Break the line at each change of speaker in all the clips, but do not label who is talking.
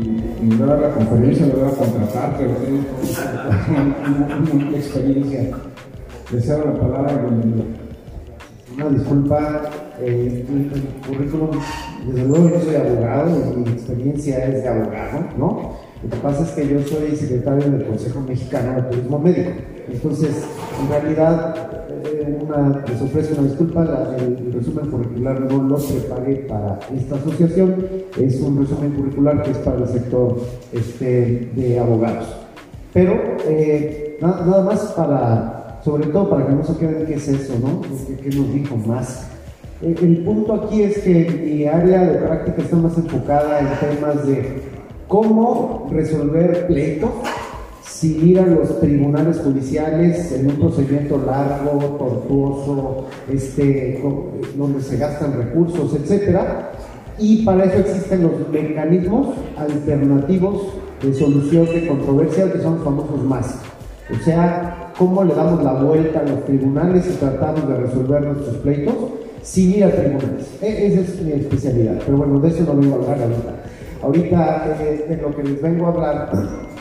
y nos va a dar la conferencia, nos va a contratar, pero tiene una, experiencia. Deseo la palabra
Una disculpa, eh, mi, currículum, desde luego yo soy abogado mi experiencia es de abogado, ¿no? Lo que pasa es que yo soy secretario del Consejo Mexicano de Turismo Médico. Entonces, en realidad, una, les ofrezco una disculpa, el, resumen curricular no lo preparé para esta asociación, es un resumen curricular que es para el sector este, de abogados. Pero eh, nada, más para, sobre todo para que no se queden qué es eso, ¿no? ¿Qué, nos dijo más? El, el punto aquí es que mi área de práctica está más enfocada en temas de cómo resolver pleitos ir a los tribunales judiciales en un procedimiento largo, tortuoso, este, donde se gastan recursos, etc. Y para eso existen los mecanismos alternativos de solución de controversia que son los famosos más. O sea, cómo le damos la vuelta a los tribunales y tratamos de resolver nuestros pleitos sin ir a tribunales. E, esa es mi especialidad, pero bueno, de eso no vengo a hablar ahorita. Ahorita eh, de lo que les vengo a hablar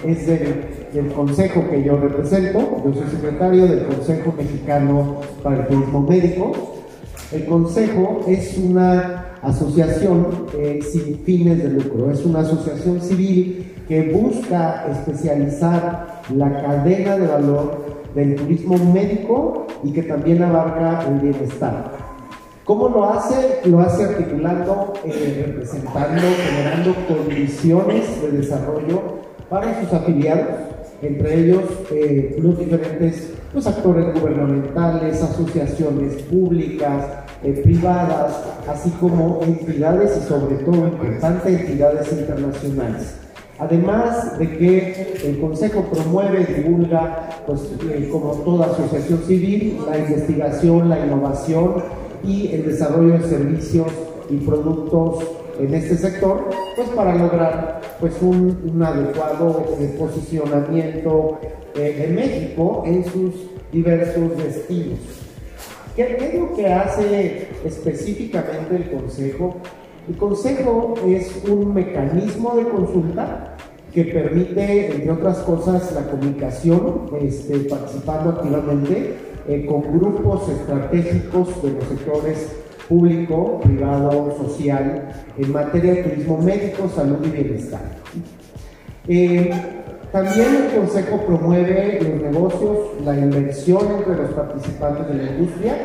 es de del consejo que yo represento. Yo soy secretario del Consejo Mexicano para el Turismo Médico. El consejo es una asociación eh, sin fines de lucro, es una asociación civil que busca especializar la cadena de valor del turismo médico y que también abarca el bienestar. ¿Cómo lo hace? Lo hace articulando, eh, representando, generando condiciones de desarrollo para sus afiliados entre ellos eh, los diferentes los actores gubernamentales, asociaciones públicas, eh, privadas, así como entidades y sobre todo importantes entidades internacionales. Además de que el Consejo promueve y divulga, pues, eh, como toda asociación civil, la investigación, la innovación y el desarrollo de servicios y productos en este sector, pues para lograr pues un, adecuado eh, posicionamiento eh, de México en sus diversos destinos. ¿Qué, es lo que hace específicamente el Consejo? El Consejo es un mecanismo de consulta que permite, entre otras cosas, la comunicación, este, participando activamente eh, con grupos estratégicos de los sectores público, privado, social, en materia de turismo médico, salud y bienestar. Eh, también el Consejo promueve los negocios, la inversión entre los participantes de la industria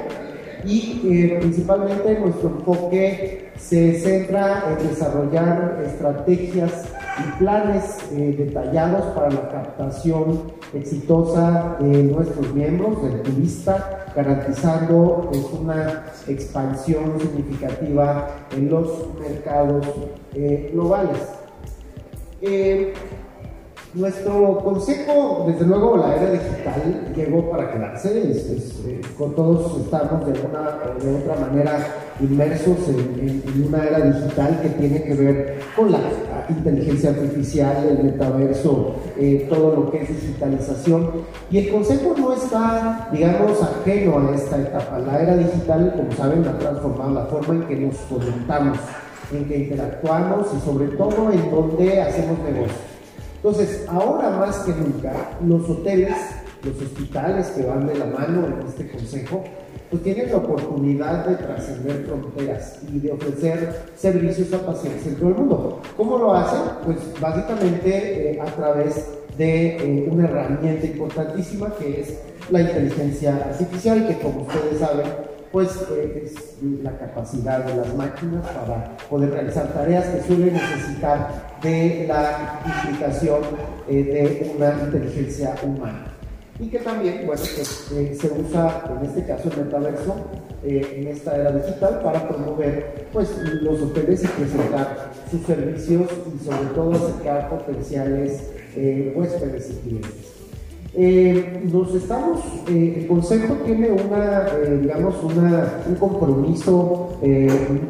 y eh, principalmente nuestro enfoque se centra en desarrollar estrategias y planes eh, detallados para la captación exitosa de nuestros miembros, del turista, garantizando pues, una expansión significativa en los mercados eh, globales. Nuestro consejo, desde luego, la era digital llegó para quedarse. Eh, todos estamos de una de otra manera inmersos en, una era digital que tiene que ver con la inteligencia artificial, el metaverso, eh, todo lo que es digitalización. Y el consejo no está, digamos, ajeno a esta etapa. La era digital, como saben, ha transformado la forma en que nos conectamos, en que interactuamos y sobre todo en donde hacemos negocios. Entonces, ahora más que nunca, los hoteles, los hospitales que van de la mano en este consejo, pues tienen la oportunidad de trascender fronteras y de ofrecer servicios a pacientes en todo el mundo. ¿Cómo lo hacen? Pues básicamente eh, a través de eh, una herramienta importantísima que es la inteligencia artificial, que como ustedes saben, pues eh, es la capacidad de las máquinas para poder realizar tareas que suelen necesitar de la implicación eh, de una inteligencia humana. Y que también, pues, eh, se usa en este caso el metaverso en esta era digital para promover pues, los hoteles y presentar sus servicios y sobre todo acercar potenciales huéspedes y clientes. Eh, nos estamos, eh, el Consejo tiene una, eh, digamos, una, un compromiso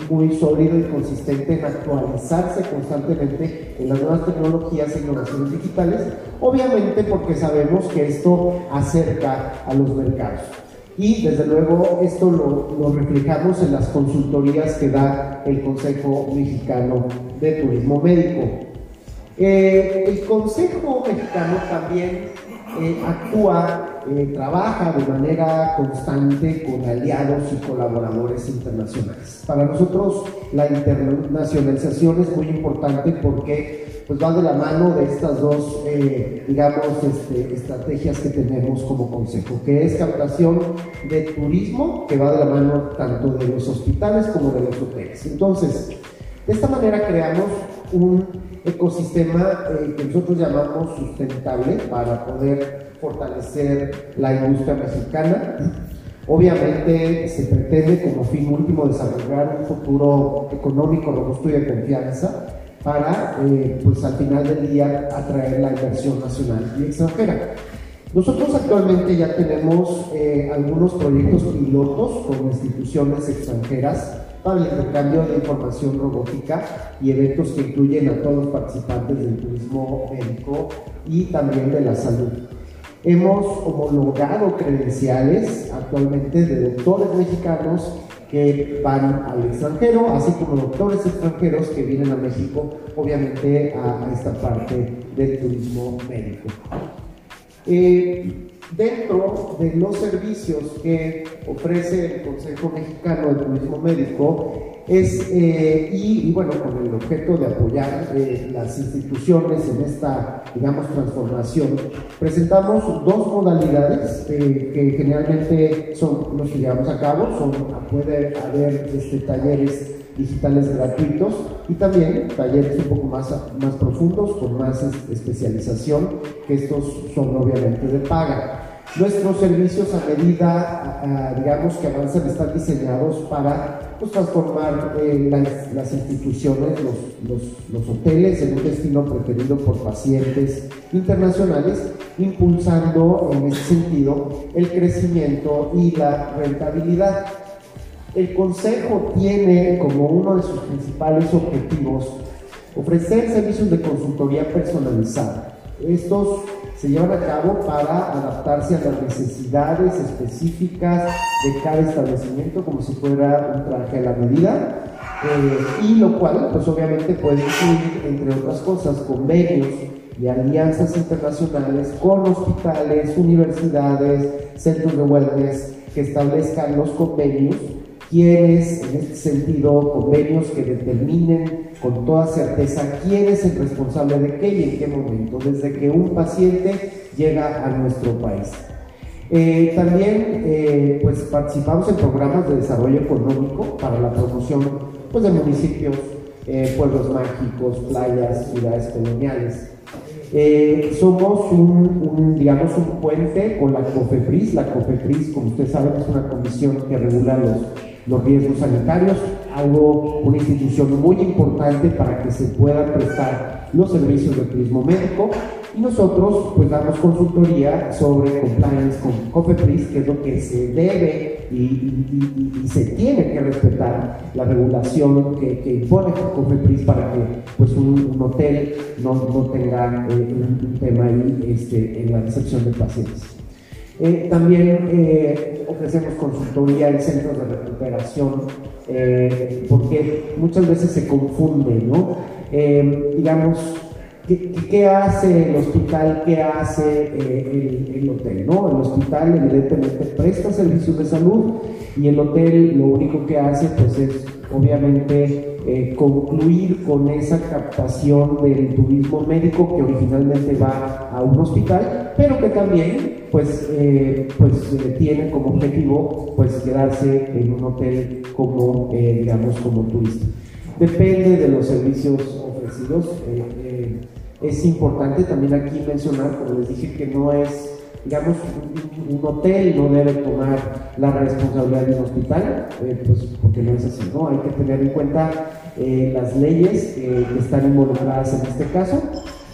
muy sólido y consistente en actualizarse constantemente en las nuevas tecnologías e innovaciones digitales, obviamente porque sabemos que esto acerca a los mercados. Y desde luego esto lo, lo reflejamos en las consultorías que da el Consejo Mexicano de Turismo Médico. El Consejo Mexicano también eh, actúa, eh, trabaja de manera constante con aliados y colaboradores internacionales. Para nosotros la internacionalización es muy importante porque pues, va de la mano de estas dos, digamos, este, estrategias que tenemos como consejo, que es captación de turismo, que va de la mano tanto de los hospitales como de los hoteles. Entonces, de esta manera creamos un ecosistema eh, que nosotros llamamos sustentable para poder fortalecer la industria mexicana. Obviamente se pretende como fin último desarrollar un futuro económico robusto y de confianza para, eh, pues al final del día, atraer la inversión nacional y extranjera. Nosotros actualmente ya tenemos eh, algunos proyectos pilotos con instituciones extranjeras para el intercambio de información robótica y eventos que incluyen a todos los participantes del turismo médico y también de la salud. Hemos homologado credenciales actualmente de doctores mexicanos que van al extranjero, así como doctores extranjeros que vienen a México, obviamente a, esta parte del turismo médico. Eh, dentro de los servicios que ofrece el Consejo Mexicano de Turismo Médico es, eh, y, bueno, con el objeto de apoyar eh, las instituciones en esta, digamos, transformación, presentamos dos modalidades que generalmente son los que llevamos a cabo, son, puede haber este, talleres digitales gratuitos y también talleres un poco más, más profundos, con más especialización, que estos son obviamente de paga. Nuestros servicios a medida, digamos, que avanzan están diseñados para pues, transformar eh, las, instituciones, los, los, los, hoteles en un destino preferido por pacientes internacionales, impulsando en ese sentido el crecimiento y la rentabilidad. El Consejo tiene como uno de sus principales objetivos ofrecer servicios de consultoría personalizada. Estos se llevan a cabo para adaptarse a las necesidades específicas de cada establecimiento como si fuera un traje a la medida eh, y lo cual pues obviamente puede incluir entre otras cosas convenios y alianzas internacionales con hospitales, universidades, centros de wellness que establezcan los convenios quienes, en este sentido, convenios que determinen con toda certeza quién es el responsable de qué y en qué momento, desde que un paciente llega a nuestro país. Eh, también eh, pues participamos en programas de desarrollo económico para la promoción pues, de municipios, eh, pueblos mágicos, playas, ciudades coloniales. somos un, un, digamos, un puente con la COFEPRIS. La COFEPRIS, como ustedes saben, es una comisión que regula los los riesgos sanitarios, algo, una institución muy importante para que se puedan prestar los servicios de turismo médico y nosotros pues damos consultoría sobre compliance con COFEPRIS, que es lo que se debe y, se tiene que respetar la regulación que, que impone COFEPRIS para que pues un, hotel no, no tenga eh, un, tema ahí este, en la recepción de pacientes. Eh, también eh, ofrecemos consultoría en centros de recuperación eh, porque muchas veces se confunde, ¿no? digamos, ¿qué, hace el hospital? ¿Qué hace el, el, hotel? ¿no? El hospital evidentemente presta servicios de salud y el hotel lo único que hace pues es obviamente concluir con esa captación del turismo médico que originalmente va a un hospital, pero que también pues, eh, pues eh, tiene como objetivo pues quedarse en un hotel como digamos como turista. Depende de los servicios ofrecidos. es importante también aquí mencionar, como les dije, que no es digamos, un, hotel no debe tomar la responsabilidad de un hospital, eh, pues porque no es así, ¿no? Hay que tener en cuenta eh, las leyes que están involucradas en este caso.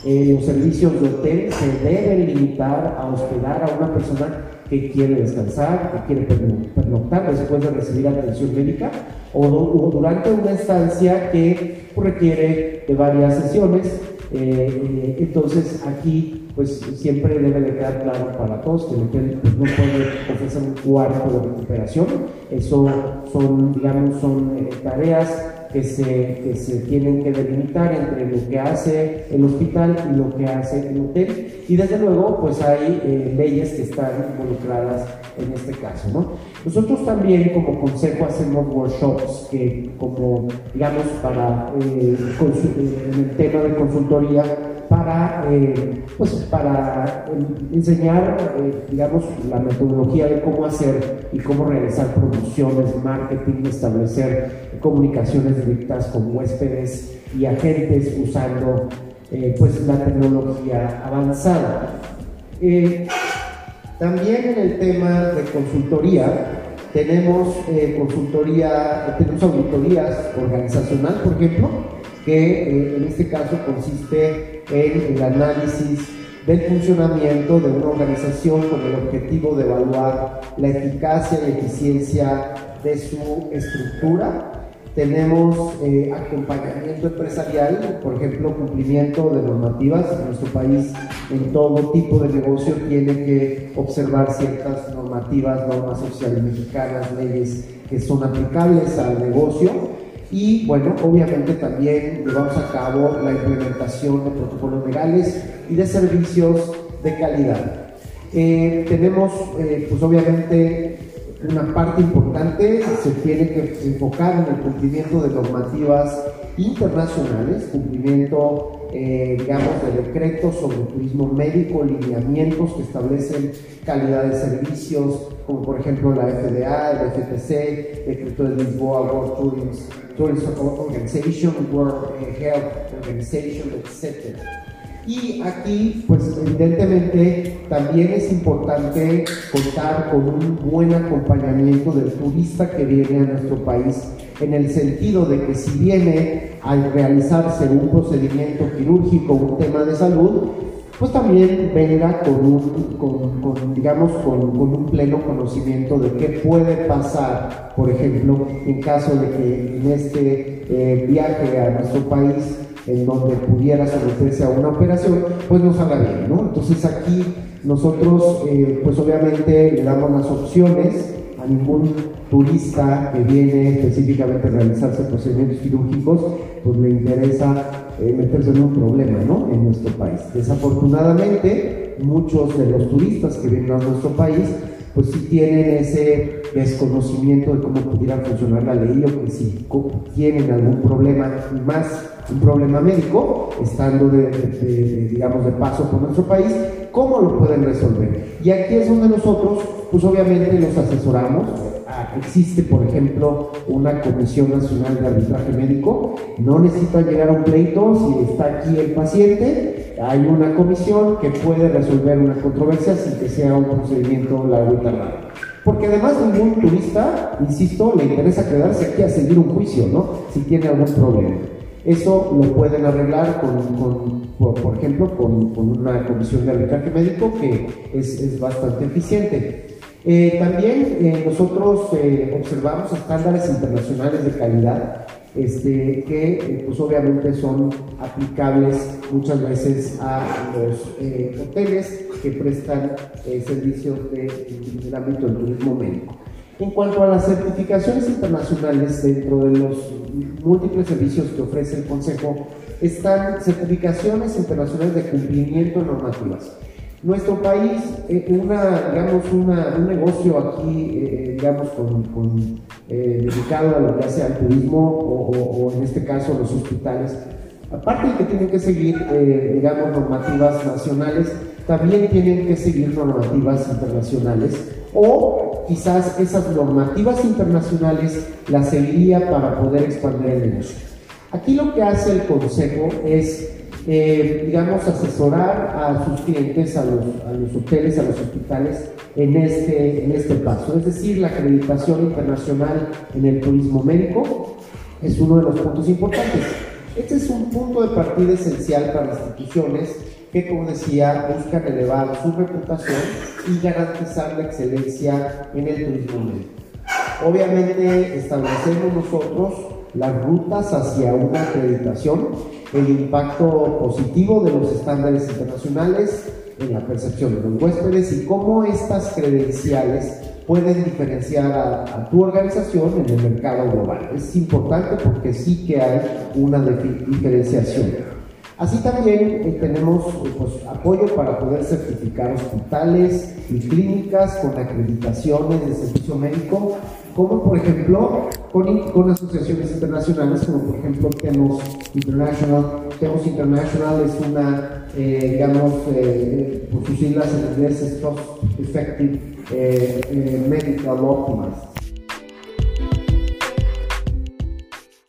Eh, los servicios de hotel se deben limitar a hospedar a una persona que quiere descansar, que quiere pernoctar después de recibir atención médica o, o durante una estancia que requiere de varias sesiones. entonces aquí pues siempre debe de quedar claro para todos que el hotel pues, no puede ofrecer un cuarto de recuperación. Eso son, digamos, son eh, tareas que se, que se tienen que delimitar entre lo que hace el hospital y lo que hace el hotel. Y desde luego, pues hay eh, leyes que están involucradas en este caso. ¿no? Nosotros también como consejo hacemos workshops que como, digamos, para eh, en el tema de consultoría para, eh, pues, para enseñar, eh, digamos, la metodología de cómo hacer y cómo realizar promociones, marketing, establecer comunicaciones directas con huéspedes y agentes usando eh, pues, la tecnología avanzada. también en el tema de consultoría, tenemos consultoría, tenemos auditorías organizacional, por ejemplo, que en este caso consiste en el análisis del funcionamiento de una organización con el objetivo de evaluar la eficacia y eficiencia de su estructura. Tenemos eh, acompañamiento empresarial, por ejemplo, cumplimiento de normativas. En nuestro país, en todo tipo de negocio, tiene que observar ciertas normativas, normas sociales mexicanas, leyes que son aplicables al negocio y bueno, obviamente también llevamos a cabo la implementación de protocolos legales y de servicios de calidad. Eh, tenemos, eh, pues obviamente, una parte importante se tiene que enfocar en el cumplimiento de normativas internacionales, cumplimiento, eh, digamos, de decretos sobre turismo médico, lineamientos que establecen calidad de servicios, como por ejemplo la FDA, el FTC, decreto de Lisboa, World Tourism, Tourism Organization, World Health Organization, etc. Y aquí, pues evidentemente también es importante contar con un buen acompañamiento del turista que viene a nuestro país, en el sentido de que si viene a realizarse un procedimiento quirúrgico, un tema de salud, pues también venga con un, digamos, con, un pleno conocimiento de qué puede pasar, por ejemplo, en caso de que en este eh, viaje a nuestro país en donde pudiera someterse a una operación, pues no salga bien, ¿no? Entonces aquí nosotros, eh, pues obviamente le damos las opciones a ningún turista que viene específicamente a realizarse procedimientos quirúrgicos, pues le interesa eh, meterse en un problema, ¿no? En nuestro país. Desafortunadamente, muchos de los turistas que vienen a nuestro país, pues sí tienen ese desconocimiento de cómo pudiera funcionar la ley o que si tienen algún problema más un problema médico, estando de, digamos, de paso por nuestro país, ¿cómo lo pueden resolver? Y aquí es donde nosotros, pues obviamente los asesoramos. Existe, por ejemplo, una Comisión Nacional de Arbitraje Médico. No necesita llegar a un pleito si está aquí el paciente. Hay una comisión que puede resolver una controversia sin que sea un procedimiento largo y tardado. Porque además ningún turista, insisto, le interesa quedarse aquí a seguir un juicio, ¿no? Si tiene algún problema. Eso lo pueden arreglar con, por, ejemplo, con, una comisión de arbitraje médico que es, bastante eficiente. Eh, también eh, nosotros eh, observamos estándares internacionales de calidad este, que pues obviamente son aplicables muchas veces a los hoteles que prestan servicios de, del ámbito del turismo médico. En cuanto a las certificaciones internacionales dentro de los múltiples servicios que ofrece el Consejo, están certificaciones internacionales de cumplimiento de normativas. Nuestro país, eh, digamos, un negocio aquí, eh, digamos, eh, dedicado a lo que hace al turismo o, o, en este caso los hospitales, aparte de que tienen que seguir, digamos, normativas nacionales, también tienen que seguir normativas internacionales o quizás esas normativas internacionales las seguiría para poder expandir el negocio. Aquí lo que hace el consejo es, eh, digamos, asesorar a sus clientes, a los, a los, hoteles, a los hospitales en este, en este paso. Es decir, la acreditación internacional en el turismo médico es uno de los puntos importantes. Este es un punto de partida esencial para instituciones que, como decía, buscan elevar su reputación y garantizar la excelencia en el turismo. Obviamente establecemos nosotros las rutas hacia una acreditación, el impacto positivo de los estándares internacionales en la percepción de los huéspedes y cómo estas credenciales pueden diferenciar a, tu organización en el mercado global. Es importante porque sí que hay una diferenciación. Así también eh, tenemos eh, pues, apoyo para poder certificar hospitales y clínicas con acreditaciones de servicio médico, como por ejemplo con, asociaciones internacionales, como por ejemplo TEMOS International. TEMOS International es una, eh, digamos, por sus siglas en inglés, es Effective Medical Optimist